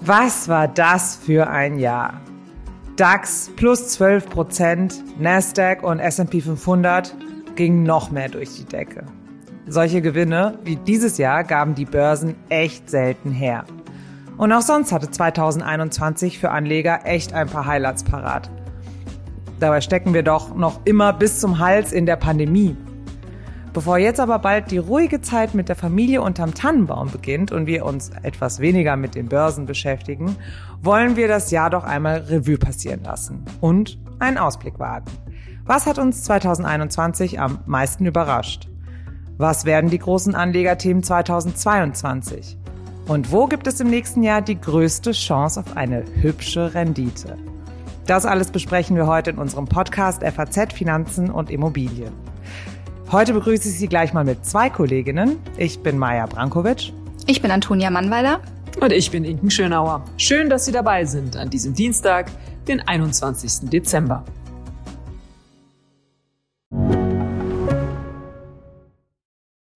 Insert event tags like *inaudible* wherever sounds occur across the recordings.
Was war das für ein Jahr? DAX plus 12 Prozent, Nasdaq und S&P 500 gingen noch mehr durch die Decke. Solche Gewinne wie dieses Jahr gaben die Börsen echt selten her. Und auch sonst hatte 2021 für Anleger echt ein paar Highlights parat. Dabei stecken wir doch noch immer bis zum Hals in der Pandemie. Bevor jetzt aber bald die ruhige Zeit mit der Familie unterm Tannenbaum beginnt und wir uns etwas weniger mit den Börsen beschäftigen, wollen wir das Jahr doch einmal Revue passieren lassen und einen Ausblick wagen. Was hat uns 2021 am meisten überrascht? Was werden die großen Anlegerthemen 2022? Und wo gibt es im nächsten Jahr die größte Chance auf eine hübsche Rendite? Das alles besprechen wir heute in unserem Podcast FAZ Finanzen und Immobilien. Heute begrüße ich Sie gleich mal mit zwei Kolleginnen. Ich bin Maja Brankovic. Ich bin Antonia Mannweiler. Und ich bin Inken Schönauer. Schön, dass Sie dabei sind an diesem Dienstag, den 21. Dezember.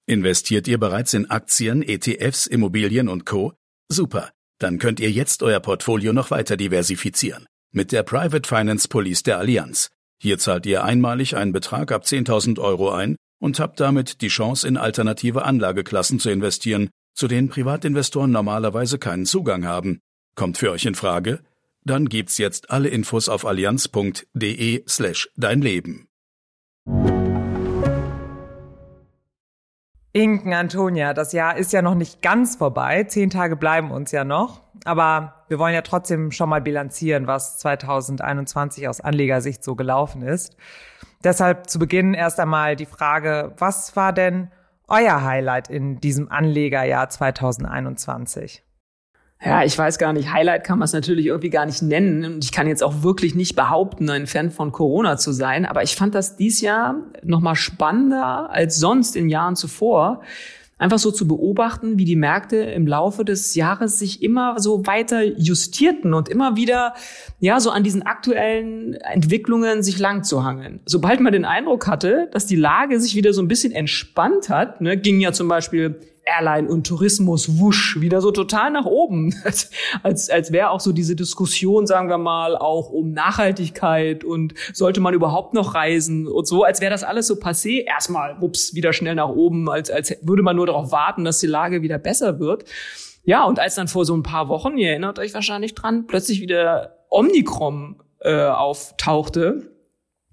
Investiert ihr bereits in Aktien, ETFs, Immobilien und Co? Super. Dann könnt ihr jetzt euer Portfolio noch weiter diversifizieren. Mit der Private Finance Police der Allianz. Hier zahlt ihr einmalig einen Betrag ab 10.000 Euro ein und habt damit die Chance, in alternative Anlageklassen zu investieren, zu denen Privatinvestoren normalerweise keinen Zugang haben. Kommt für euch in Frage? Dann gibt's jetzt alle Infos auf allianz.de slash dein Leben. Inken, Antonia, das Jahr ist ja noch nicht ganz vorbei. Zehn Tage bleiben uns ja noch. Aber wir wollen ja trotzdem schon mal bilanzieren, was 2021 aus Anlegersicht so gelaufen ist. Deshalb zu Beginn erst einmal die Frage, was war denn euer Highlight in diesem Anlegerjahr 2021? Ja, ich weiß gar nicht. Highlight kann man es natürlich irgendwie gar nicht nennen. Und ich kann jetzt auch wirklich nicht behaupten, ein Fan von Corona zu sein. Aber ich fand das dies Jahr noch mal spannender als sonst in Jahren zuvor. Einfach so zu beobachten, wie die Märkte im Laufe des Jahres sich immer so weiter justierten und immer wieder, ja, so an diesen aktuellen Entwicklungen sich lang zu hangeln. Sobald man den Eindruck hatte, dass die Lage sich wieder so ein bisschen entspannt hat, ne, ging ja zum Beispiel Airline und Tourismus wusch wieder so total nach oben. *laughs* Als, als, als wäre auch so diese Diskussion, sagen wir mal, auch um Nachhaltigkeit und sollte man überhaupt noch reisen und so, als wäre das alles so passé. Erstmal, ups, wieder schnell nach oben, als, als würde man nur darauf warten, dass die Lage wieder besser wird. Ja, und als dann vor so ein paar Wochen, ihr erinnert euch wahrscheinlich dran, plötzlich wieder Omikron äh, auftauchte,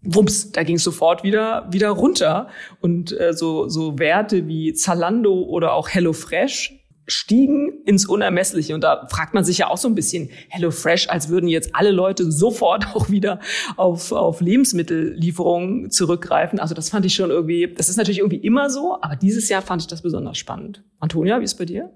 wumps, da ging es sofort wieder wieder runter und äh, so so Werte wie Zalando oder auch HelloFresh stiegen ins Unermessliche. Und da fragt man sich ja auch so ein bisschen, HelloFresh, als würden jetzt alle Leute sofort *laughs* auch wieder auf, auf Lebensmittellieferungen zurückgreifen. Also das fand ich schon irgendwie, das ist natürlich irgendwie immer so, aber dieses Jahr fand ich das besonders spannend. Antonia, wie ist bei dir?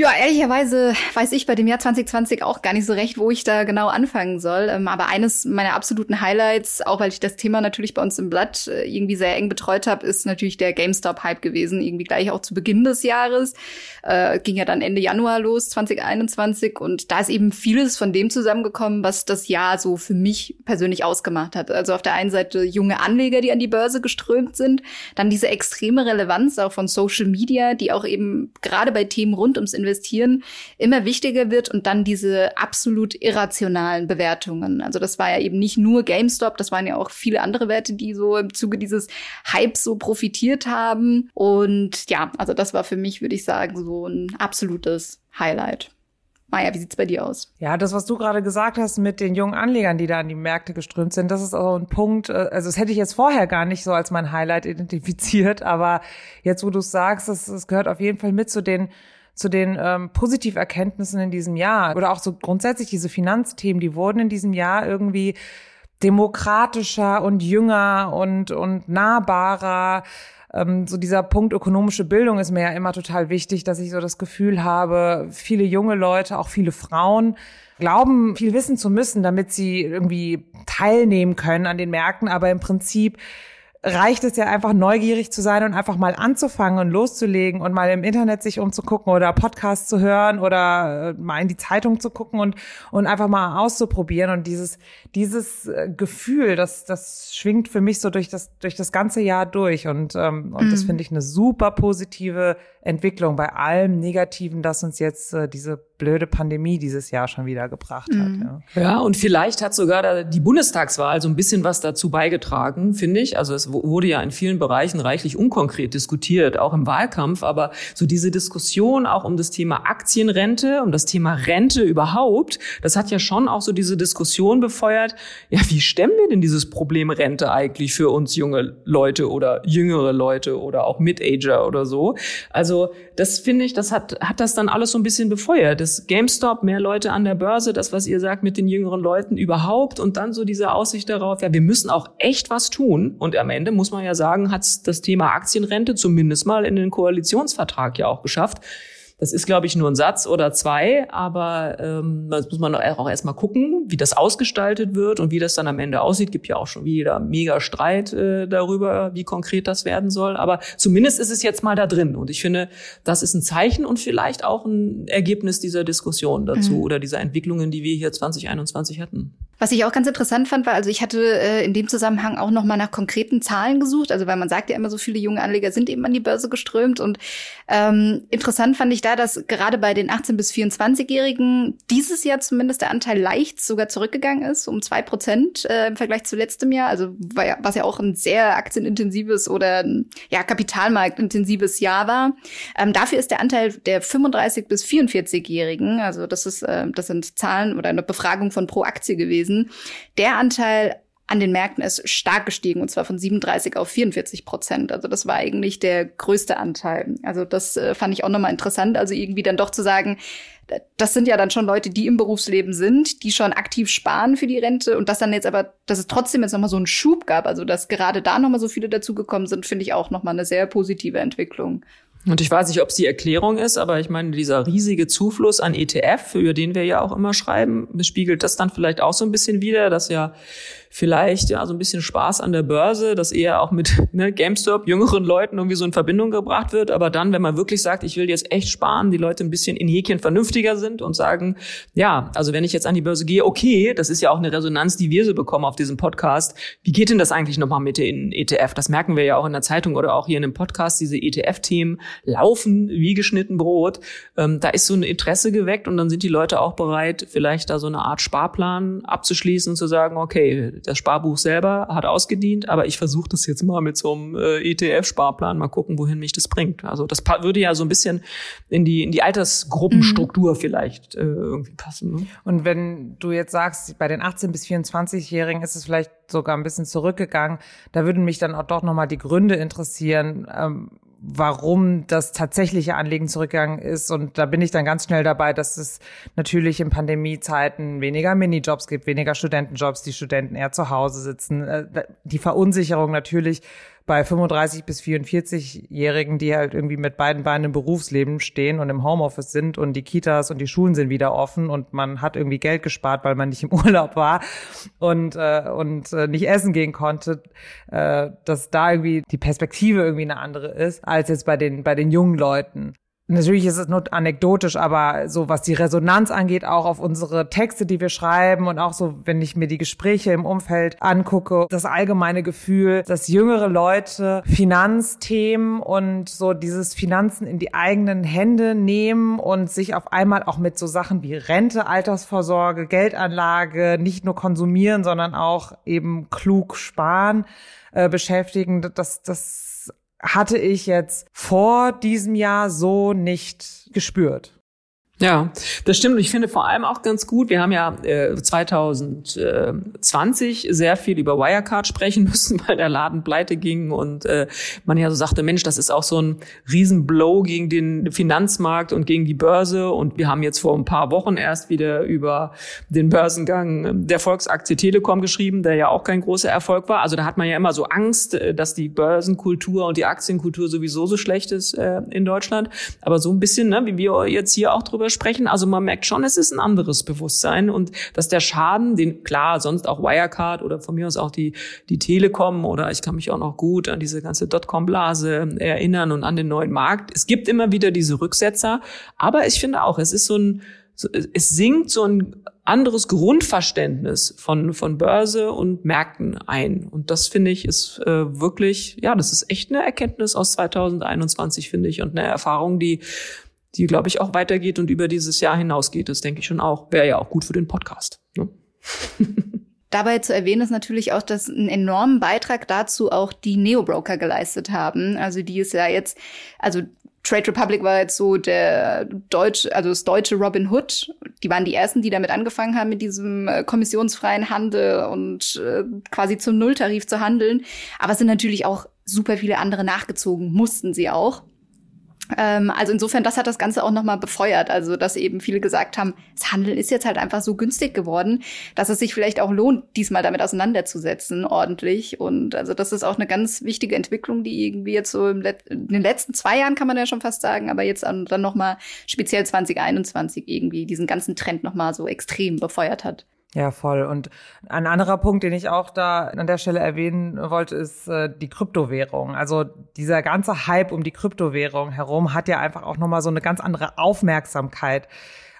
Ja, ehrlicherweise weiß ich bei dem Jahr 2020 auch gar nicht so recht, wo ich da genau anfangen soll. Ähm, aber eines meiner absoluten Highlights, auch weil ich das Thema natürlich bei uns im Blatt äh, irgendwie sehr eng betreut habe, ist natürlich der GameStop-Hype gewesen. Irgendwie gleich auch zu Beginn des Jahres. Äh, ging ja dann Ende Januar los, 2021. Und da ist eben vieles von dem zusammengekommen, was das Jahr so für mich persönlich ausgemacht hat. Also auf der einen Seite junge Anleger, die an die Börse geströmt sind. Dann diese extreme Relevanz auch von Social Media, die auch eben gerade bei Themen rund ums investieren immer wichtiger wird und dann diese absolut irrationalen Bewertungen. Also das war ja eben nicht nur GameStop, das waren ja auch viele andere Werte, die so im Zuge dieses Hypes so profitiert haben. Und ja, also das war für mich, würde ich sagen, so ein absolutes Highlight. Maja, wie sieht's bei dir aus? Ja, das, was du gerade gesagt hast mit den jungen Anlegern, die da an die Märkte geströmt sind, das ist auch ein Punkt, äh, also das hätte ich jetzt vorher gar nicht so als mein Highlight identifiziert, aber jetzt, wo du es sagst, das, das gehört auf jeden Fall mit zu den zu den ähm, Positiverkenntnissen in diesem Jahr oder auch so grundsätzlich diese Finanzthemen, die wurden in diesem Jahr irgendwie demokratischer und jünger und, und nahbarer. Ähm, so dieser Punkt ökonomische Bildung ist mir ja immer total wichtig, dass ich so das Gefühl habe, viele junge Leute, auch viele Frauen, glauben, viel wissen zu müssen, damit sie irgendwie teilnehmen können an den Märkten, aber im Prinzip reicht es ja einfach neugierig zu sein und einfach mal anzufangen und loszulegen und mal im Internet sich umzugucken oder Podcasts zu hören oder äh, mal in die Zeitung zu gucken und und einfach mal auszuprobieren und dieses dieses äh, Gefühl, das das schwingt für mich so durch das durch das ganze Jahr durch und ähm, und mhm. das finde ich eine super positive Entwicklung, bei allem Negativen, das uns jetzt äh, diese blöde Pandemie dieses Jahr schon wieder gebracht hat. Mhm. Ja. ja, und vielleicht hat sogar die Bundestagswahl so ein bisschen was dazu beigetragen, finde ich. Also es wurde ja in vielen Bereichen reichlich unkonkret diskutiert, auch im Wahlkampf. Aber so diese Diskussion auch um das Thema Aktienrente, um das Thema Rente überhaupt, das hat ja schon auch so diese Diskussion befeuert. Ja, wie stemmen wir denn dieses Problem Rente eigentlich für uns junge Leute oder jüngere Leute oder auch Mid-Ager oder so? Also das finde ich, das hat, hat das dann alles so ein bisschen befeuert. Das GameStop, mehr Leute an der Börse, das, was ihr sagt mit den jüngeren Leuten überhaupt und dann so diese Aussicht darauf, ja, wir müssen auch echt was tun. Und am Ende muss man ja sagen, hat das Thema Aktienrente zumindest mal in den Koalitionsvertrag ja auch geschafft. Das ist, glaube ich, nur ein Satz oder zwei, aber ähm, das muss man auch erstmal gucken, wie das ausgestaltet wird und wie das dann am Ende aussieht. Gibt ja auch schon wieder mega Streit äh, darüber, wie konkret das werden soll. Aber zumindest ist es jetzt mal da drin. Und ich finde, das ist ein Zeichen und vielleicht auch ein Ergebnis dieser Diskussion dazu mhm. oder dieser Entwicklungen, die wir hier 2021 hatten. Was ich auch ganz interessant fand, war, also ich hatte äh, in dem Zusammenhang auch noch mal nach konkreten Zahlen gesucht, also weil man sagt ja immer, so viele junge Anleger sind eben an die Börse geströmt. Und ähm, interessant fand ich da, dass gerade bei den 18 bis 24-Jährigen dieses Jahr zumindest der Anteil leicht sogar zurückgegangen ist, um zwei Prozent äh, im Vergleich zu letztem Jahr, also ja, was ja auch ein sehr aktienintensives oder ja kapitalmarktintensives Jahr war. Ähm, dafür ist der Anteil der 35 bis 44-Jährigen, also das ist äh, das sind Zahlen oder eine Befragung von pro Aktie gewesen gewesen. Der Anteil an den Märkten ist stark gestiegen und zwar von 37 auf 44 Prozent. Also das war eigentlich der größte Anteil. Also das äh, fand ich auch nochmal interessant. Also irgendwie dann doch zu sagen, das sind ja dann schon Leute, die im Berufsleben sind, die schon aktiv sparen für die Rente und das dann jetzt aber, dass es trotzdem jetzt nochmal so einen Schub gab, also dass gerade da nochmal so viele dazugekommen sind, finde ich auch nochmal eine sehr positive Entwicklung. Und ich weiß nicht, ob es die Erklärung ist, aber ich meine, dieser riesige Zufluss an ETF, über den wir ja auch immer schreiben, spiegelt das dann vielleicht auch so ein bisschen wieder, dass ja vielleicht ja so ein bisschen Spaß an der Börse, dass eher auch mit *laughs* ne, GameStop jüngeren Leuten irgendwie so in Verbindung gebracht wird. Aber dann, wenn man wirklich sagt, ich will jetzt echt sparen, die Leute ein bisschen in Häkchen vernünftiger sind und sagen, ja, also wenn ich jetzt an die Börse gehe, okay, das ist ja auch eine Resonanz, die wir so bekommen auf diesem Podcast. Wie geht denn das eigentlich nochmal mit den ETF? Das merken wir ja auch in der Zeitung oder auch hier in dem Podcast. Diese ETF-Themen laufen wie geschnitten Brot. Ähm, da ist so ein Interesse geweckt und dann sind die Leute auch bereit, vielleicht da so eine Art Sparplan abzuschließen und zu sagen, okay, das Sparbuch selber hat ausgedient, aber ich versuche das jetzt mal mit so einem äh, ETF-Sparplan, mal gucken, wohin mich das bringt. Also das würde ja so ein bisschen in die, in die Altersgruppenstruktur mhm. vielleicht äh, irgendwie passen. Ne? Und wenn du jetzt sagst, bei den 18- bis 24-Jährigen ist es vielleicht sogar ein bisschen zurückgegangen, da würden mich dann auch doch nochmal die Gründe interessieren. Ähm, warum das tatsächliche Anliegen zurückgegangen ist. Und da bin ich dann ganz schnell dabei, dass es natürlich in Pandemiezeiten weniger Minijobs gibt, weniger Studentenjobs, die Studenten eher zu Hause sitzen. Äh, die Verunsicherung natürlich bei 35 bis 44-Jährigen, die halt irgendwie mit beiden Beinen im Berufsleben stehen und im Homeoffice sind und die Kitas und die Schulen sind wieder offen und man hat irgendwie Geld gespart, weil man nicht im *laughs* Urlaub war und äh, und äh, nicht essen gehen konnte, äh, dass da irgendwie die Perspektive irgendwie eine andere ist als jetzt bei den bei den jungen Leuten natürlich ist es nur anekdotisch, aber so was die Resonanz angeht, auch auf unsere Texte, die wir schreiben und auch so, wenn ich mir die Gespräche im Umfeld angucke, das allgemeine Gefühl, dass jüngere Leute Finanzthemen und so dieses Finanzen in die eigenen Hände nehmen und sich auf einmal auch mit so Sachen wie Rente, Altersvorsorge, Geldanlage nicht nur konsumieren, sondern auch eben klug sparen äh, beschäftigen. Das, das hatte ich jetzt vor diesem Jahr so nicht gespürt. Ja, das stimmt. Und ich finde vor allem auch ganz gut, wir haben ja äh, 2020 sehr viel über Wirecard sprechen *laughs* müssen, weil der Laden pleite ging und äh, man ja so sagte, Mensch, das ist auch so ein Riesenblow gegen den Finanzmarkt und gegen die Börse. Und wir haben jetzt vor ein paar Wochen erst wieder über den Börsengang der Volksaktie Telekom geschrieben, der ja auch kein großer Erfolg war. Also da hat man ja immer so Angst, äh, dass die Börsenkultur und die Aktienkultur sowieso so schlecht ist äh, in Deutschland. Aber so ein bisschen, ne, wie wir jetzt hier auch drüber sprechen. Also man merkt schon, es ist ein anderes Bewusstsein und dass der Schaden, den klar sonst auch Wirecard oder von mir aus auch die die Telekom oder ich kann mich auch noch gut an diese ganze Dotcom-Blase erinnern und an den neuen Markt. Es gibt immer wieder diese Rücksetzer, aber ich finde auch, es ist so ein es sinkt so ein anderes Grundverständnis von, von Börse und Märkten ein. Und das finde ich ist äh, wirklich, ja, das ist echt eine Erkenntnis aus 2021, finde ich, und eine Erfahrung, die, die, glaube ich, auch weitergeht und über dieses Jahr hinausgeht. Das denke ich schon auch. Wäre ja auch gut für den Podcast. Ne? *laughs* Dabei zu erwähnen ist natürlich auch, dass einen enormen Beitrag dazu auch die Neo-Broker geleistet haben. Also die ist ja jetzt, also Trade Republic war jetzt so der deutsche, also das deutsche Robin Hood. Die waren die ersten, die damit angefangen haben, mit diesem äh, kommissionsfreien Handel und äh, quasi zum Nulltarif zu handeln. Aber es sind natürlich auch super viele andere nachgezogen, mussten sie auch. Ähm, also insofern, das hat das Ganze auch nochmal befeuert. Also, dass eben viele gesagt haben, das Handeln ist jetzt halt einfach so günstig geworden, dass es sich vielleicht auch lohnt, diesmal damit auseinanderzusetzen, ordentlich. Und also, das ist auch eine ganz wichtige Entwicklung, die irgendwie jetzt so in den letzten zwei Jahren kann man ja schon fast sagen, aber jetzt dann nochmal speziell 2021 irgendwie diesen ganzen Trend nochmal so extrem befeuert hat. Ja, voll. Und ein anderer Punkt, den ich auch da an der Stelle erwähnen wollte, ist äh, die Kryptowährung. Also dieser ganze Hype um die Kryptowährung herum hat ja einfach auch nochmal so eine ganz andere Aufmerksamkeit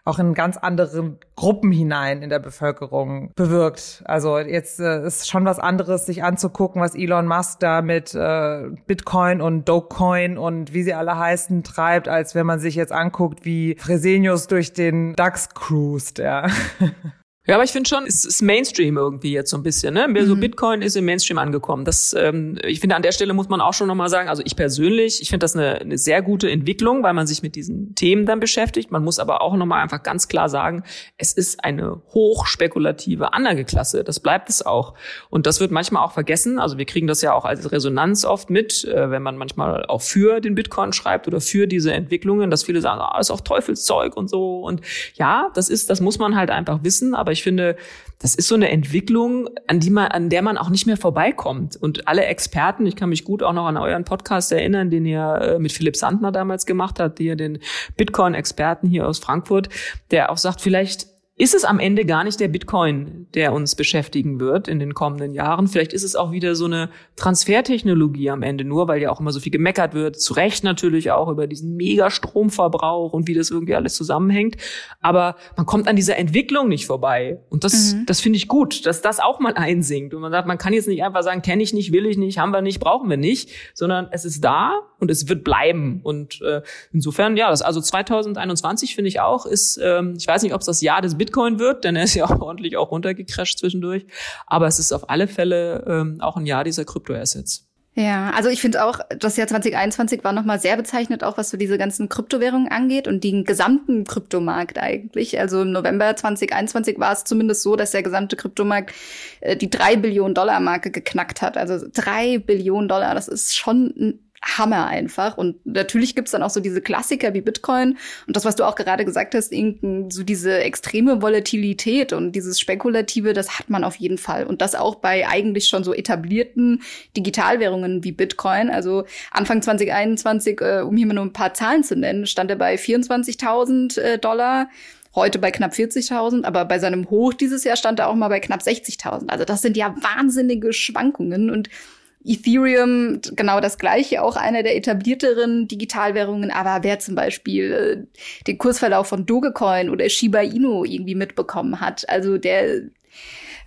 auch in ganz andere Gruppen hinein in der Bevölkerung bewirkt. Also jetzt äh, ist schon was anderes, sich anzugucken, was Elon Musk da mit äh, Bitcoin und Dogecoin und wie sie alle heißen treibt, als wenn man sich jetzt anguckt, wie Fresenius durch den DAX cruist, ja. *laughs* Ja, aber ich finde schon, es ist Mainstream irgendwie jetzt so ein bisschen. Ne? Mhm. So Bitcoin ist im Mainstream angekommen. Das, ähm, ich finde, an der Stelle muss man auch schon nochmal sagen, also ich persönlich, ich finde das eine, eine sehr gute Entwicklung, weil man sich mit diesen Themen dann beschäftigt. Man muss aber auch nochmal einfach ganz klar sagen, es ist eine hochspekulative Anlageklasse. Das bleibt es auch. Und das wird manchmal auch vergessen. Also wir kriegen das ja auch als Resonanz oft mit, äh, wenn man manchmal auch für den Bitcoin schreibt oder für diese Entwicklungen, dass viele sagen, ah, ist auch Teufelszeug und so. Und ja, das ist, das muss man halt einfach wissen. Aber aber ich finde, das ist so eine Entwicklung, an die man, an der man auch nicht mehr vorbeikommt. Und alle Experten, ich kann mich gut auch noch an euren Podcast erinnern, den ihr äh, mit Philipp Sandner damals gemacht habt, ihr den Bitcoin-Experten hier aus Frankfurt, der auch sagt, vielleicht ist es am Ende gar nicht der Bitcoin, der uns beschäftigen wird in den kommenden Jahren. Vielleicht ist es auch wieder so eine Transfertechnologie am Ende nur, weil ja auch immer so viel gemeckert wird. Zu Recht natürlich auch über diesen Megastromverbrauch und wie das irgendwie alles zusammenhängt. Aber man kommt an dieser Entwicklung nicht vorbei. Und das, mhm. das finde ich gut, dass das auch mal einsinkt. Und man sagt, man kann jetzt nicht einfach sagen, kenne ich nicht, will ich nicht, haben wir nicht, brauchen wir nicht, sondern es ist da und es wird bleiben. Und äh, insofern, ja, das also 2021 finde ich auch, ist, ähm, ich weiß nicht, ob es das Jahr des Bitcoin Bitcoin wird, denn er ist ja *laughs* auch ordentlich auch runtergecrasht zwischendurch. Aber es ist auf alle Fälle ähm, auch ein Jahr dieser Kryptoassets. Ja, also ich finde auch, das Jahr 2021 war nochmal sehr bezeichnet, auch was so diese ganzen Kryptowährungen angeht und den gesamten Kryptomarkt eigentlich. Also im November 2021 war es zumindest so, dass der gesamte Kryptomarkt äh, die drei Billionen Dollar Marke geknackt hat. Also drei Billionen Dollar, das ist schon ein Hammer einfach. Und natürlich gibt's dann auch so diese Klassiker wie Bitcoin und das, was du auch gerade gesagt hast, so diese extreme Volatilität und dieses Spekulative, das hat man auf jeden Fall. Und das auch bei eigentlich schon so etablierten Digitalwährungen wie Bitcoin. Also Anfang 2021, äh, um hier mal nur ein paar Zahlen zu nennen, stand er bei 24.000 äh, Dollar heute bei knapp 40.000, aber bei seinem Hoch dieses Jahr stand er auch mal bei knapp 60.000. Also das sind ja wahnsinnige Schwankungen und Ethereum genau das gleiche, auch eine der etablierteren Digitalwährungen, aber wer zum Beispiel äh, den Kursverlauf von Dogecoin oder Shiba Inu irgendwie mitbekommen hat, also der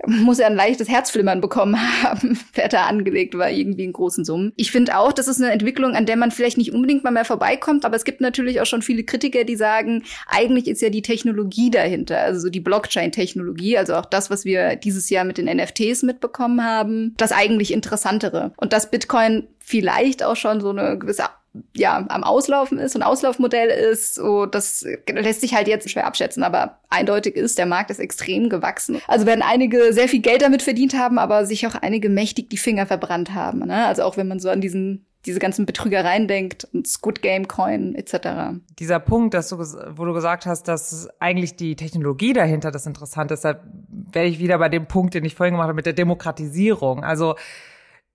muss er ein leichtes Herzflimmern bekommen haben, *laughs* wer da angelegt war, irgendwie in großen Summen. Ich finde auch, das ist eine Entwicklung, an der man vielleicht nicht unbedingt mal mehr vorbeikommt, aber es gibt natürlich auch schon viele Kritiker, die sagen, eigentlich ist ja die Technologie dahinter, also die Blockchain-Technologie, also auch das, was wir dieses Jahr mit den NFTs mitbekommen haben, das eigentlich Interessantere. Und dass Bitcoin vielleicht auch schon so eine gewisse ja, am Auslaufen ist und Auslaufmodell ist, so, das lässt sich halt jetzt schwer abschätzen, aber eindeutig ist, der Markt ist extrem gewachsen. Also werden einige sehr viel Geld damit verdient haben, aber sich auch einige mächtig die Finger verbrannt haben. Ne? Also auch wenn man so an diesen diese ganzen Betrügereien denkt und Squid Game Coin etc. Dieser Punkt, dass du, wo du gesagt hast, dass eigentlich die Technologie dahinter das Interessante ist, da werde ich wieder bei dem Punkt, den ich vorhin gemacht habe mit der Demokratisierung. Also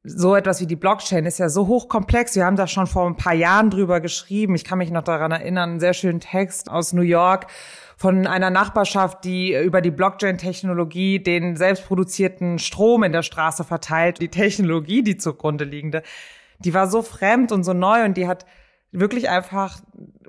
so etwas wie die Blockchain ist ja so hochkomplex. Wir haben da schon vor ein paar Jahren drüber geschrieben. Ich kann mich noch daran erinnern, einen sehr schönen Text aus New York von einer Nachbarschaft, die über die Blockchain-Technologie den selbstproduzierten Strom in der Straße verteilt. Die Technologie, die zugrunde liegende, die war so fremd und so neu und die hat wirklich einfach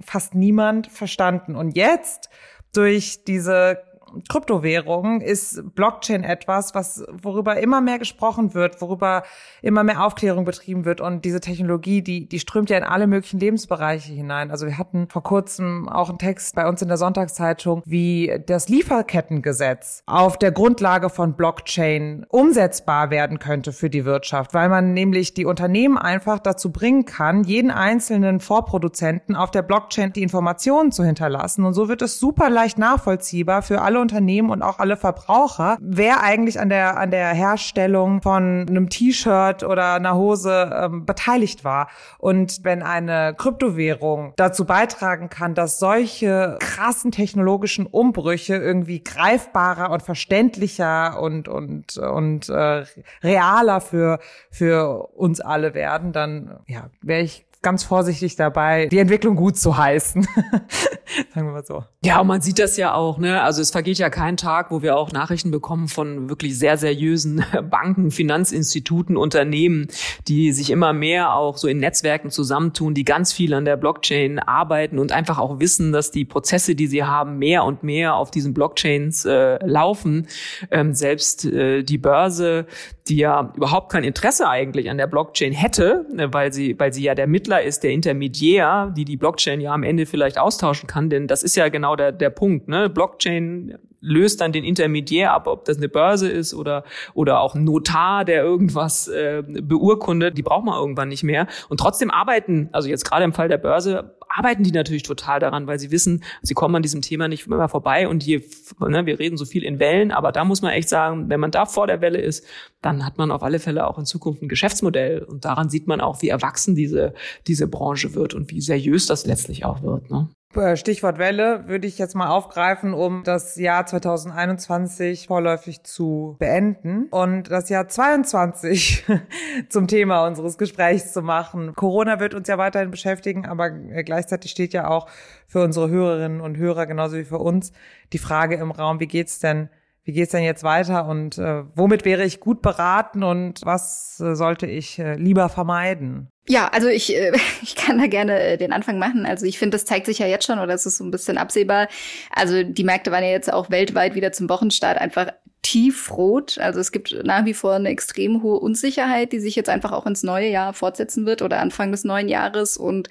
fast niemand verstanden. Und jetzt durch diese Kryptowährung ist Blockchain etwas, was worüber immer mehr gesprochen wird, worüber immer mehr Aufklärung betrieben wird und diese Technologie, die die strömt ja in alle möglichen Lebensbereiche hinein. Also wir hatten vor kurzem auch einen Text bei uns in der Sonntagszeitung, wie das Lieferkettengesetz auf der Grundlage von Blockchain umsetzbar werden könnte für die Wirtschaft, weil man nämlich die Unternehmen einfach dazu bringen kann, jeden einzelnen Vorproduzenten auf der Blockchain die Informationen zu hinterlassen und so wird es super leicht nachvollziehbar für alle Unternehmen und auch alle Verbraucher, wer eigentlich an der, an der Herstellung von einem T-Shirt oder einer Hose ähm, beteiligt war. Und wenn eine Kryptowährung dazu beitragen kann, dass solche krassen technologischen Umbrüche irgendwie greifbarer und verständlicher und, und, und äh, realer für, für uns alle werden, dann ja, wäre ich ganz vorsichtig dabei, die Entwicklung gut zu heißen. *laughs* Sagen wir mal so. Ja, und man sieht das ja auch, ne? Also es vergeht ja kein Tag, wo wir auch Nachrichten bekommen von wirklich sehr seriösen *laughs* Banken, Finanzinstituten, Unternehmen, die sich immer mehr auch so in Netzwerken zusammentun, die ganz viel an der Blockchain arbeiten und einfach auch wissen, dass die Prozesse, die sie haben, mehr und mehr auf diesen Blockchains äh, laufen. Ähm, selbst äh, die Börse, die ja überhaupt kein Interesse eigentlich an der Blockchain hätte, ne, weil sie, weil sie ja der Mittler ist, der Intermediär, die die Blockchain ja am Ende vielleicht austauschen kann, denn das ist ja genau der, der Punkt. Ne? Blockchain löst dann den Intermediär ab, ob das eine Börse ist oder oder auch ein Notar, der irgendwas äh, beurkundet, die braucht man irgendwann nicht mehr. Und trotzdem arbeiten, also jetzt gerade im Fall der Börse, arbeiten die natürlich total daran, weil sie wissen, sie kommen an diesem Thema nicht mehr vorbei. Und je, ne, wir reden so viel in Wellen, aber da muss man echt sagen, wenn man da vor der Welle ist, dann hat man auf alle Fälle auch in Zukunft ein Geschäftsmodell. Und daran sieht man auch, wie erwachsen diese, diese Branche wird und wie seriös das letztlich auch wird. Ne? Äh, Stichwort Welle würde ich jetzt mal aufgreifen, um das Jahr 2021 vorläufig zu beenden und das Jahr 22 *laughs* zum Thema unseres Gesprächs zu machen. Corona wird uns ja weiterhin beschäftigen, aber gleichzeitig steht ja auch für unsere Hörerinnen und Hörer genauso wie für uns die Frage im Raum, wie geht's denn wie geht's denn jetzt weiter und äh, womit wäre ich gut beraten und was äh, sollte ich äh, lieber vermeiden? Ja, also ich, äh, *laughs* ich kann da gerne äh, den Anfang machen. Also ich finde, das zeigt sich ja jetzt schon oder es ist so ein bisschen absehbar. Also die Märkte waren ja jetzt auch weltweit wieder zum Wochenstart einfach tiefrot. Also es gibt nach wie vor eine extrem hohe Unsicherheit, die sich jetzt einfach auch ins neue Jahr fortsetzen wird oder Anfang des neuen Jahres. Und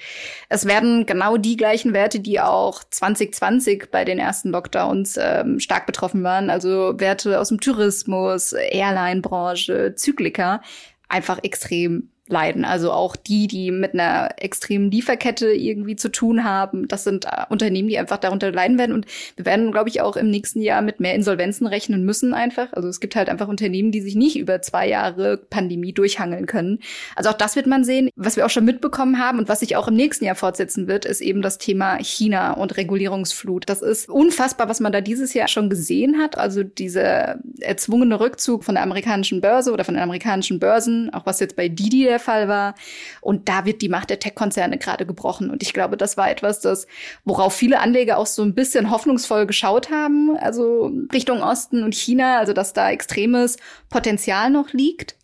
es werden genau die gleichen Werte, die auch 2020 bei den ersten Lockdowns ähm, stark betroffen waren. Also Werte aus dem Tourismus, Airline-Branche, Zyklika, einfach extrem leiden. Also auch die, die mit einer extremen Lieferkette irgendwie zu tun haben. Das sind äh, Unternehmen, die einfach darunter leiden werden. Und wir werden, glaube ich, auch im nächsten Jahr mit mehr Insolvenzen rechnen müssen einfach. Also es gibt halt einfach Unternehmen, die sich nicht über zwei Jahre Pandemie durchhangeln können. Also auch das wird man sehen. Was wir auch schon mitbekommen haben und was sich auch im nächsten Jahr fortsetzen wird, ist eben das Thema China und Regulierungsflut. Das ist unfassbar, was man da dieses Jahr schon gesehen hat. Also dieser erzwungene Rückzug von der amerikanischen Börse oder von den amerikanischen Börsen, auch was jetzt bei Didi der Fall war. Und da wird die Macht der Tech-Konzerne gerade gebrochen. Und ich glaube, das war etwas, das, worauf viele Anleger auch so ein bisschen hoffnungsvoll geschaut haben, also Richtung Osten und China, also dass da extremes Potenzial noch liegt.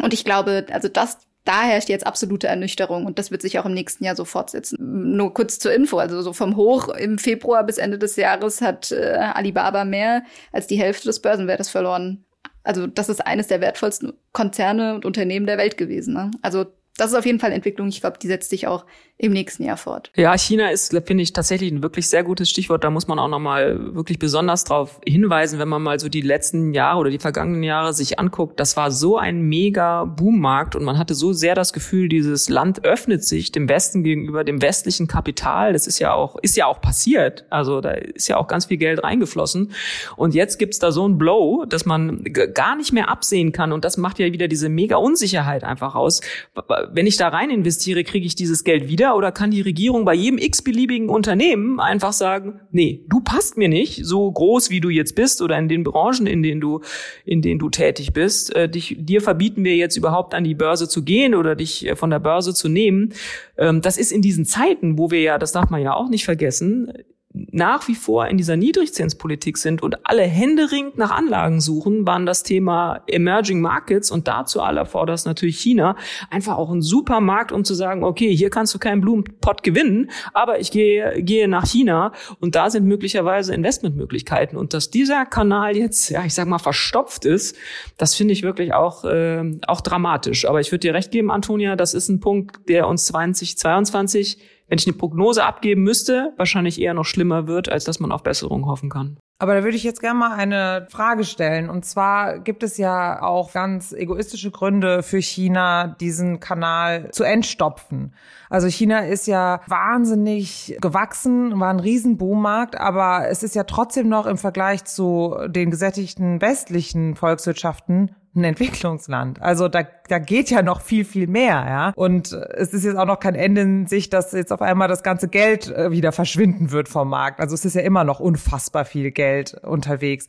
Und ich glaube, also das da herrscht jetzt absolute Ernüchterung und das wird sich auch im nächsten Jahr so fortsetzen. Nur kurz zur Info, also so vom Hoch im Februar bis Ende des Jahres hat äh, Alibaba mehr als die Hälfte des Börsenwertes verloren. Also das ist eines der wertvollsten Konzerne und Unternehmen der Welt gewesen. Ne? Also das ist auf jeden Fall Entwicklung. Ich glaube, die setzt sich auch im nächsten Jahr fort. Ja, China ist, finde ich, tatsächlich ein wirklich sehr gutes Stichwort. Da muss man auch nochmal wirklich besonders drauf hinweisen, wenn man mal so die letzten Jahre oder die vergangenen Jahre sich anguckt. Das war so ein mega Boommarkt und man hatte so sehr das Gefühl, dieses Land öffnet sich dem Westen gegenüber, dem westlichen Kapital. Das ist ja auch, ist ja auch passiert. Also da ist ja auch ganz viel Geld reingeflossen. Und jetzt gibt's da so ein Blow, dass man gar nicht mehr absehen kann. Und das macht ja wieder diese mega Unsicherheit einfach aus. Wenn ich da rein investiere, kriege ich dieses Geld wieder oder kann die Regierung bei jedem x-beliebigen Unternehmen einfach sagen, nee, du passt mir nicht, so groß wie du jetzt bist oder in den Branchen, in denen du, in denen du tätig bist, äh, dich, dir verbieten wir jetzt überhaupt an die Börse zu gehen oder dich äh, von der Börse zu nehmen. Ähm, das ist in diesen Zeiten, wo wir ja, das darf man ja auch nicht vergessen, nach wie vor in dieser Niedrigzinspolitik sind und alle händeringend nach Anlagen suchen, waren das Thema Emerging Markets und dazu allervorderst natürlich China. Einfach auch ein super Markt, um zu sagen, okay, hier kannst du keinen Blumenpott gewinnen, aber ich gehe, gehe nach China. Und da sind möglicherweise Investmentmöglichkeiten. Und dass dieser Kanal jetzt, ja, ich sag mal, verstopft ist, das finde ich wirklich auch, äh, auch dramatisch. Aber ich würde dir recht geben, Antonia, das ist ein Punkt, der uns 2022 wenn ich eine Prognose abgeben müsste, wahrscheinlich eher noch schlimmer wird, als dass man auf Besserung hoffen kann. Aber da würde ich jetzt gerne mal eine Frage stellen. Und zwar gibt es ja auch ganz egoistische Gründe für China, diesen Kanal zu entstopfen. Also China ist ja wahnsinnig gewachsen, war ein Riesenboommarkt, aber es ist ja trotzdem noch im Vergleich zu den gesättigten westlichen Volkswirtschaften ein Entwicklungsland. Also da, da geht ja noch viel, viel mehr, ja. Und es ist jetzt auch noch kein Ende in sich, dass jetzt auf einmal das ganze Geld äh, wieder verschwinden wird vom Markt. Also es ist ja immer noch unfassbar viel Geld unterwegs.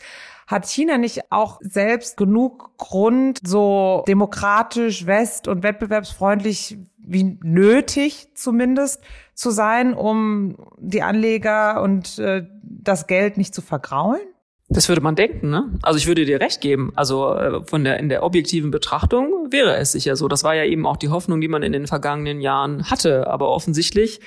Hat China nicht auch selbst genug Grund, so demokratisch, west- und wettbewerbsfreundlich wie nötig zumindest zu sein, um die Anleger und äh, das Geld nicht zu vergraulen? Das würde man denken, ne? Also ich würde dir recht geben. Also äh, von der in der objektiven Betrachtung wäre es sicher so. Das war ja eben auch die Hoffnung, die man in den vergangenen Jahren hatte. Aber offensichtlich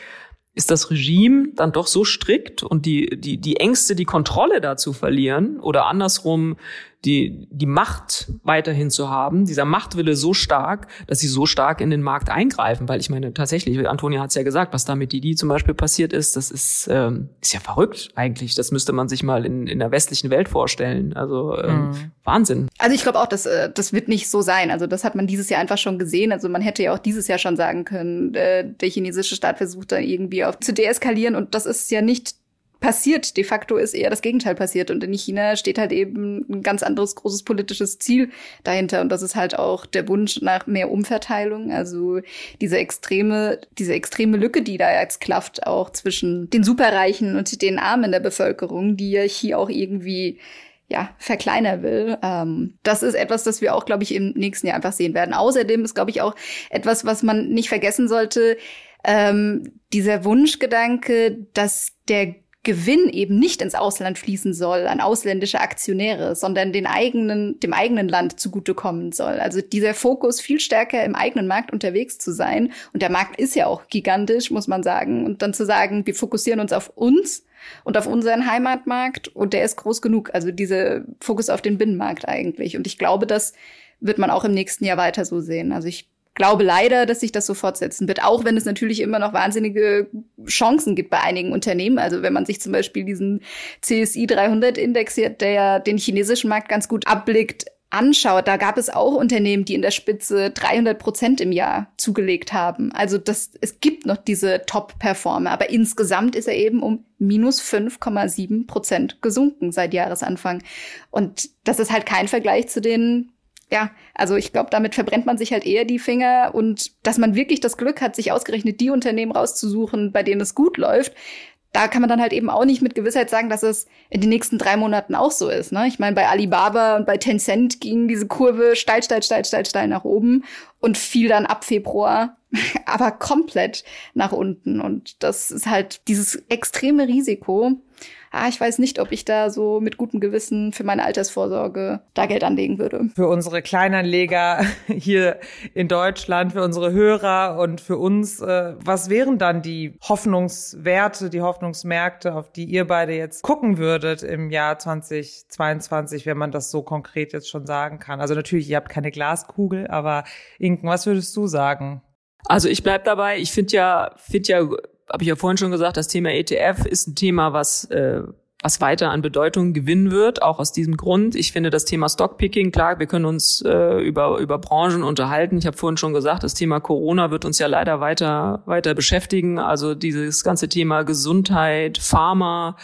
ist das Regime dann doch so strikt und die die die Ängste, die Kontrolle dazu verlieren oder andersrum die, die Macht weiterhin zu haben, dieser Machtwille so stark, dass sie so stark in den Markt eingreifen. Weil ich meine, tatsächlich, Antonia hat es ja gesagt, was da mit Didi zum Beispiel passiert ist, das ist, ähm, ist ja verrückt eigentlich. Das müsste man sich mal in, in der westlichen Welt vorstellen. Also ähm, mhm. Wahnsinn. Also ich glaube auch, dass äh, das wird nicht so sein. Also das hat man dieses Jahr einfach schon gesehen. Also man hätte ja auch dieses Jahr schon sagen können, äh, der chinesische Staat versucht da irgendwie auf zu deeskalieren und das ist ja nicht passiert. De facto ist eher das Gegenteil passiert. Und in China steht halt eben ein ganz anderes großes politisches Ziel dahinter. Und das ist halt auch der Wunsch nach mehr Umverteilung. Also diese extreme, diese extreme Lücke, die da jetzt klafft, auch zwischen den Superreichen und den Armen der Bevölkerung, die ja hier auch irgendwie ja, verkleinern will. Ähm, das ist etwas, das wir auch, glaube ich, im nächsten Jahr einfach sehen werden. Außerdem ist, glaube ich, auch etwas, was man nicht vergessen sollte, ähm, dieser Wunschgedanke, dass der Gewinn eben nicht ins Ausland fließen soll an ausländische Aktionäre, sondern den eigenen, dem eigenen Land zugutekommen soll. Also dieser Fokus viel stärker im eigenen Markt unterwegs zu sein. Und der Markt ist ja auch gigantisch, muss man sagen. Und dann zu sagen, wir fokussieren uns auf uns und auf unseren Heimatmarkt und der ist groß genug. Also dieser Fokus auf den Binnenmarkt eigentlich. Und ich glaube, das wird man auch im nächsten Jahr weiter so sehen. Also ich glaube leider, dass sich das so fortsetzen wird, auch wenn es natürlich immer noch wahnsinnige Chancen gibt bei einigen Unternehmen. Also wenn man sich zum Beispiel diesen CSI 300 Index, der ja den chinesischen Markt ganz gut abblickt, anschaut, da gab es auch Unternehmen, die in der Spitze 300 Prozent im Jahr zugelegt haben. Also das, es gibt noch diese Top-Performer, aber insgesamt ist er eben um minus 5,7 Prozent gesunken seit Jahresanfang. Und das ist halt kein Vergleich zu den ja, also ich glaube, damit verbrennt man sich halt eher die Finger und dass man wirklich das Glück hat, sich ausgerechnet die Unternehmen rauszusuchen, bei denen es gut läuft, da kann man dann halt eben auch nicht mit Gewissheit sagen, dass es in den nächsten drei Monaten auch so ist. Ne? Ich meine, bei Alibaba und bei Tencent ging diese Kurve steil, steil, steil, steil, steil nach oben und fiel dann ab Februar *laughs* aber komplett nach unten. Und das ist halt dieses extreme Risiko, ah, ich weiß nicht, ob ich da so mit gutem Gewissen für meine Altersvorsorge da Geld anlegen würde. Für unsere Kleinanleger *laughs* hier in Deutschland, für unsere Hörer und für uns, äh, was wären dann die Hoffnungswerte, die Hoffnungsmärkte, auf die ihr beide jetzt gucken würdet im Jahr 2022, wenn man das so konkret jetzt schon sagen kann? Also natürlich, ihr habt keine Glaskugel, aber Inken, was würdest du sagen? Also ich bleib dabei. Ich finde ja, finde ja habe ich ja vorhin schon gesagt, das Thema ETF ist ein Thema, was äh, was weiter an Bedeutung gewinnen wird, auch aus diesem Grund. Ich finde das Thema Stockpicking, klar, wir können uns äh, über, über Branchen unterhalten. Ich habe vorhin schon gesagt, das Thema Corona wird uns ja leider weiter, weiter beschäftigen. Also dieses ganze Thema Gesundheit, Pharma,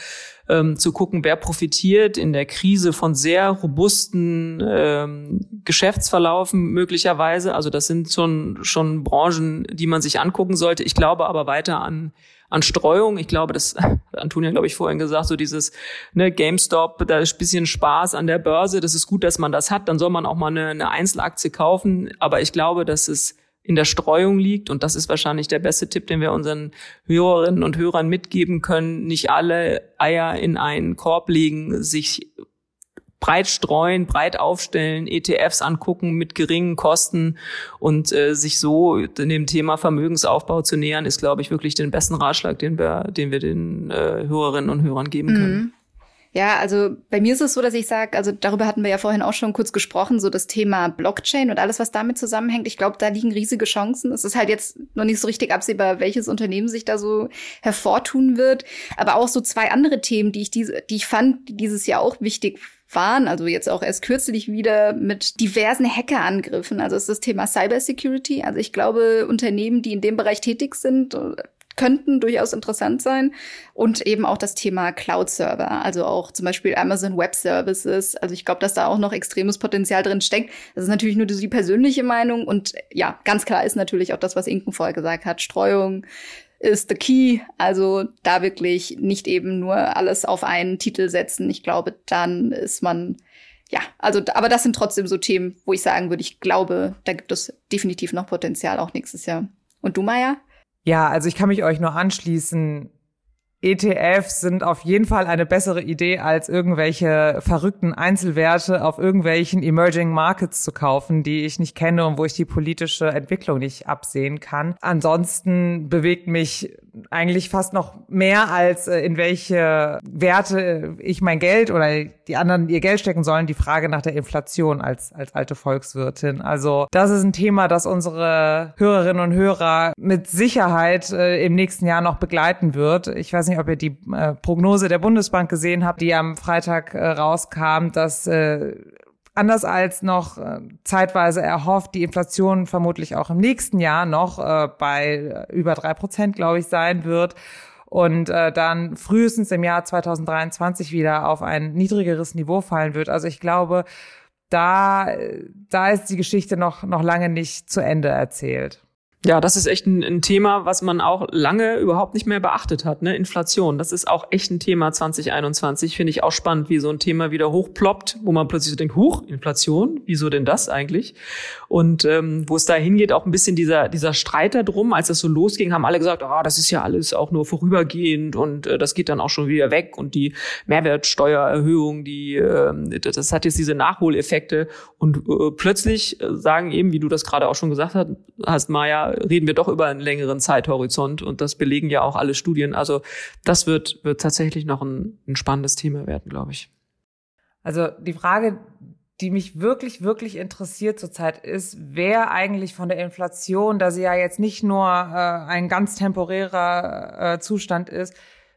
ähm, zu gucken, wer profitiert in der Krise von sehr robusten ähm, Geschäftsverlaufen möglicherweise. Also das sind schon, schon Branchen, die man sich angucken sollte. Ich glaube aber weiter an an Streuung. Ich glaube, das hat Antonia, glaube ich, vorhin gesagt, so dieses ne, GameStop, da ist ein bisschen Spaß an der Börse. Das ist gut, dass man das hat. Dann soll man auch mal eine, eine Einzelaktie kaufen. Aber ich glaube, dass es in der Streuung liegt. Und das ist wahrscheinlich der beste Tipp, den wir unseren Hörerinnen und Hörern mitgeben können. Nicht alle Eier in einen Korb legen, sich breit streuen, breit aufstellen, ETFs angucken mit geringen Kosten und äh, sich so dem Thema Vermögensaufbau zu nähern, ist, glaube ich, wirklich den besten Ratschlag, den wir, den wir den äh, Hörerinnen und Hörern geben können. Mhm. Ja, also bei mir ist es so, dass ich sage, also darüber hatten wir ja vorhin auch schon kurz gesprochen, so das Thema Blockchain und alles, was damit zusammenhängt. Ich glaube, da liegen riesige Chancen. Es ist halt jetzt noch nicht so richtig absehbar, welches Unternehmen sich da so hervortun wird. Aber auch so zwei andere Themen, die ich diese, die ich fand, die dieses Jahr auch wichtig waren, also jetzt auch erst kürzlich wieder mit diversen Hackerangriffen. Also ist das Thema Cybersecurity. Also ich glaube, Unternehmen, die in dem Bereich tätig sind, könnten durchaus interessant sein. Und eben auch das Thema Cloud-Server, also auch zum Beispiel Amazon Web Services. Also ich glaube, dass da auch noch extremes Potenzial drin steckt. Das ist natürlich nur die persönliche Meinung. Und ja, ganz klar ist natürlich auch das, was Inken vorher gesagt hat. Streuung ist the key. Also da wirklich nicht eben nur alles auf einen Titel setzen. Ich glaube, dann ist man ja, also, aber das sind trotzdem so Themen, wo ich sagen würde, ich glaube, da gibt es definitiv noch Potenzial auch nächstes Jahr. Und du, Maya? Ja, also ich kann mich euch nur anschließen. ETFs sind auf jeden Fall eine bessere Idee, als irgendwelche verrückten Einzelwerte auf irgendwelchen Emerging Markets zu kaufen, die ich nicht kenne und wo ich die politische Entwicklung nicht absehen kann. Ansonsten bewegt mich eigentlich fast noch mehr als äh, in welche Werte ich mein Geld oder die anderen ihr Geld stecken sollen, die Frage nach der Inflation als, als alte Volkswirtin. Also das ist ein Thema, das unsere Hörerinnen und Hörer mit Sicherheit äh, im nächsten Jahr noch begleiten wird. Ich weiß nicht, ob ihr die äh, Prognose der Bundesbank gesehen habt, die am Freitag äh, rauskam, dass äh, anders als noch äh, zeitweise erhofft, die Inflation vermutlich auch im nächsten Jahr noch äh, bei über drei Prozent, glaube ich, sein wird und äh, dann frühestens im Jahr 2023 wieder auf ein niedrigeres Niveau fallen wird. Also ich glaube, da, da ist die Geschichte noch, noch lange nicht zu Ende erzählt. Ja, das ist echt ein, ein, Thema, was man auch lange überhaupt nicht mehr beachtet hat. Ne? Inflation, das ist auch echt ein Thema 2021. Finde ich auch spannend, wie so ein Thema wieder hochploppt, wo man plötzlich so denkt, huch, Inflation, wieso denn das eigentlich? Und ähm, wo es da hingeht, auch ein bisschen dieser, dieser Streit darum, als das so losging, haben alle gesagt, ah, oh, das ist ja alles auch nur vorübergehend und äh, das geht dann auch schon wieder weg und die Mehrwertsteuererhöhung, die äh, das hat jetzt diese Nachholeffekte und äh, plötzlich äh, sagen eben, wie du das gerade auch schon gesagt hast Maja, reden wir doch über einen längeren Zeithorizont und das belegen ja auch alle Studien. Also das wird, wird tatsächlich noch ein, ein spannendes Thema werden, glaube ich. Also die Frage, die mich wirklich, wirklich interessiert zurzeit ist, wer eigentlich von der Inflation, da sie ja jetzt nicht nur äh, ein ganz temporärer äh, Zustand ist,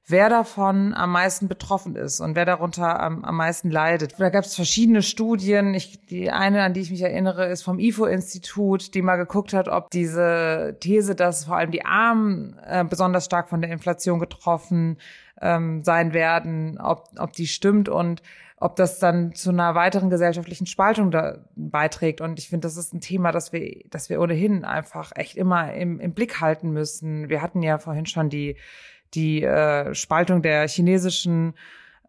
wer davon am meisten betroffen ist und wer darunter am, am meisten leidet. Da gab es verschiedene Studien. Ich, die eine, an die ich mich erinnere, ist vom IFO-Institut, die mal geguckt hat, ob diese These, dass vor allem die Armen äh, besonders stark von der Inflation getroffen ähm, sein werden, ob, ob die stimmt und ob das dann zu einer weiteren gesellschaftlichen Spaltung da beiträgt. Und ich finde, das ist ein Thema, das wir, das wir ohnehin einfach echt immer im, im Blick halten müssen. Wir hatten ja vorhin schon die die äh, Spaltung der chinesischen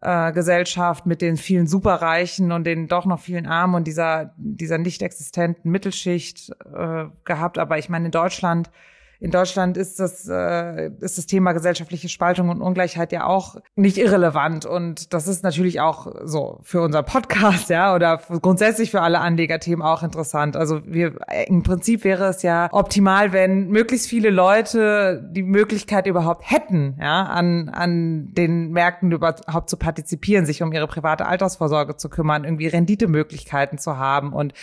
äh, Gesellschaft mit den vielen Superreichen und den doch noch vielen Armen und dieser, dieser nicht existenten Mittelschicht äh, gehabt. Aber ich meine, in Deutschland in Deutschland ist das, äh, ist das Thema gesellschaftliche Spaltung und Ungleichheit ja auch nicht irrelevant. Und das ist natürlich auch so für unser Podcast, ja, oder grundsätzlich für alle Anlegerthemen auch interessant. Also wir, im Prinzip wäre es ja optimal, wenn möglichst viele Leute die Möglichkeit überhaupt hätten, ja, an, an den Märkten überhaupt zu partizipieren, sich um ihre private Altersvorsorge zu kümmern, irgendwie Renditemöglichkeiten zu haben. Und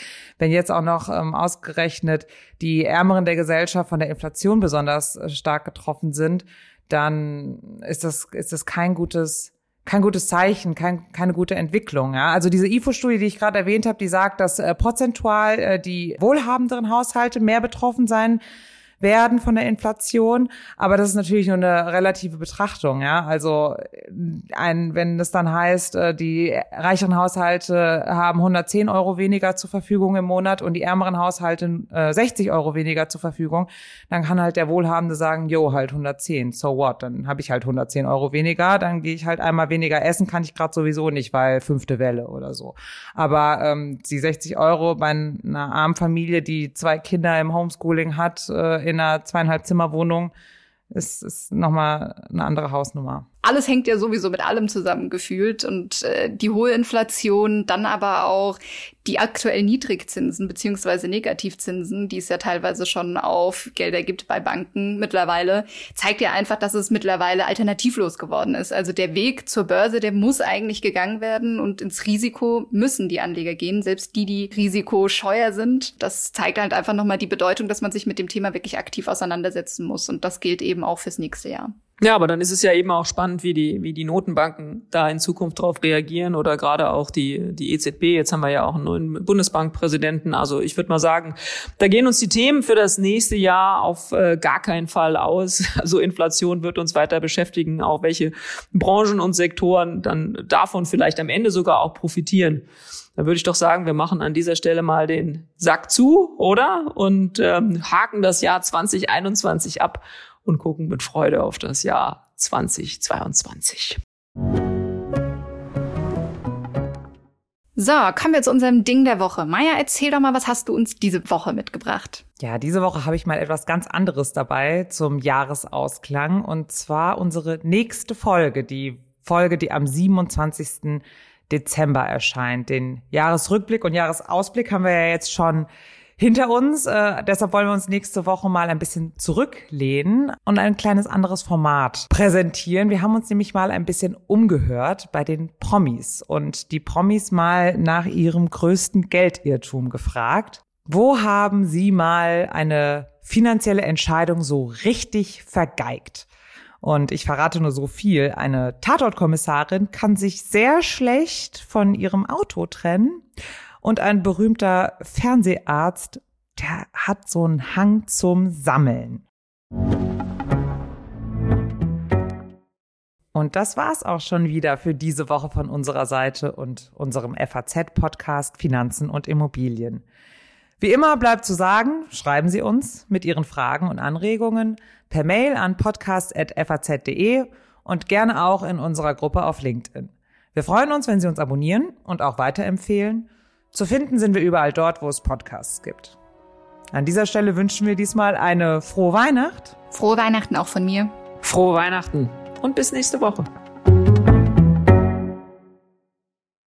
wenn jetzt auch noch ähm, ausgerechnet die Ärmeren der Gesellschaft von der Inflation besonders äh, stark getroffen sind, dann ist das, ist das kein gutes, kein gutes Zeichen, kein, keine gute Entwicklung. Ja? Also diese IFO-Studie, die ich gerade erwähnt habe, die sagt, dass äh, prozentual äh, die wohlhabenderen Haushalte mehr betroffen sein werden von der Inflation. Aber das ist natürlich nur eine relative Betrachtung, ja. Also ein, wenn das dann heißt, äh, die reicheren Haushalte haben 110 Euro weniger zur Verfügung im Monat und die ärmeren Haushalte äh, 60 Euro weniger zur Verfügung, dann kann halt der Wohlhabende sagen, jo, halt 110, so what? Dann habe ich halt 110 Euro weniger, dann gehe ich halt einmal weniger essen, kann ich gerade sowieso nicht, weil fünfte Welle oder so. Aber ähm, die 60 Euro bei einer armen Familie, die zwei Kinder im Homeschooling hat, äh, in einer zweieinhalb Zimmerwohnung, ist, ist nochmal eine andere Hausnummer alles hängt ja sowieso mit allem zusammengefühlt und äh, die hohe Inflation, dann aber auch die aktuell Niedrigzinsen beziehungsweise Negativzinsen, die es ja teilweise schon auf Gelder gibt bei Banken mittlerweile, zeigt ja einfach, dass es mittlerweile alternativlos geworden ist. Also der Weg zur Börse, der muss eigentlich gegangen werden und ins Risiko müssen die Anleger gehen, selbst die, die risikoscheuer sind. Das zeigt halt einfach nochmal die Bedeutung, dass man sich mit dem Thema wirklich aktiv auseinandersetzen muss und das gilt eben auch fürs nächste Jahr. Ja, aber dann ist es ja eben auch spannend, wie die, wie die Notenbanken da in Zukunft drauf reagieren oder gerade auch die, die EZB. Jetzt haben wir ja auch einen neuen Bundesbankpräsidenten. Also ich würde mal sagen, da gehen uns die Themen für das nächste Jahr auf äh, gar keinen Fall aus. *laughs* Also Inflation wird uns weiter beschäftigen, auch welche Branchen und Sektoren dann davon vielleicht am Ende sogar auch profitieren. Da würde ich doch sagen, wir machen an dieser Stelle mal den Sack zu, oder? Und ähm, haken das Jahr 2021 ab und gucken mit Freude auf das Jahr 2022. So, kommen wir zu unserem Ding der Woche. Maja, erzähl doch mal, was hast du uns diese Woche mitgebracht? Ja, diese Woche habe ich mal etwas ganz anderes dabei zum Jahresausklang und zwar unsere nächste Folge, die Folge, die am 27. Dezember erscheint. Den Jahresrückblick und Jahresausblick haben wir ja jetzt schon hinter uns. Äh, deshalb wollen wir uns nächste Woche mal ein bisschen zurücklehnen und ein kleines anderes Format präsentieren. Wir haben uns nämlich mal ein bisschen umgehört bei den Promis und die Promis mal nach ihrem größten Geldirrtum gefragt. Wo haben Sie mal eine finanzielle Entscheidung so richtig vergeigt? Und ich verrate nur so viel. Eine Tatortkommissarin kann sich sehr schlecht von ihrem Auto trennen und ein berühmter Fernseharzt, der hat so einen Hang zum Sammeln. Und das war's auch schon wieder für diese Woche von unserer Seite und unserem FAZ-Podcast Finanzen und Immobilien. Wie immer bleibt zu sagen, schreiben Sie uns mit Ihren Fragen und Anregungen per Mail an podcast.faz.de und gerne auch in unserer Gruppe auf LinkedIn. Wir freuen uns, wenn Sie uns abonnieren und auch weiterempfehlen zu finden sind wir überall dort, wo es Podcasts gibt. An dieser Stelle wünschen wir diesmal eine frohe Weihnacht. Frohe Weihnachten auch von mir. Frohe Weihnachten und bis nächste Woche.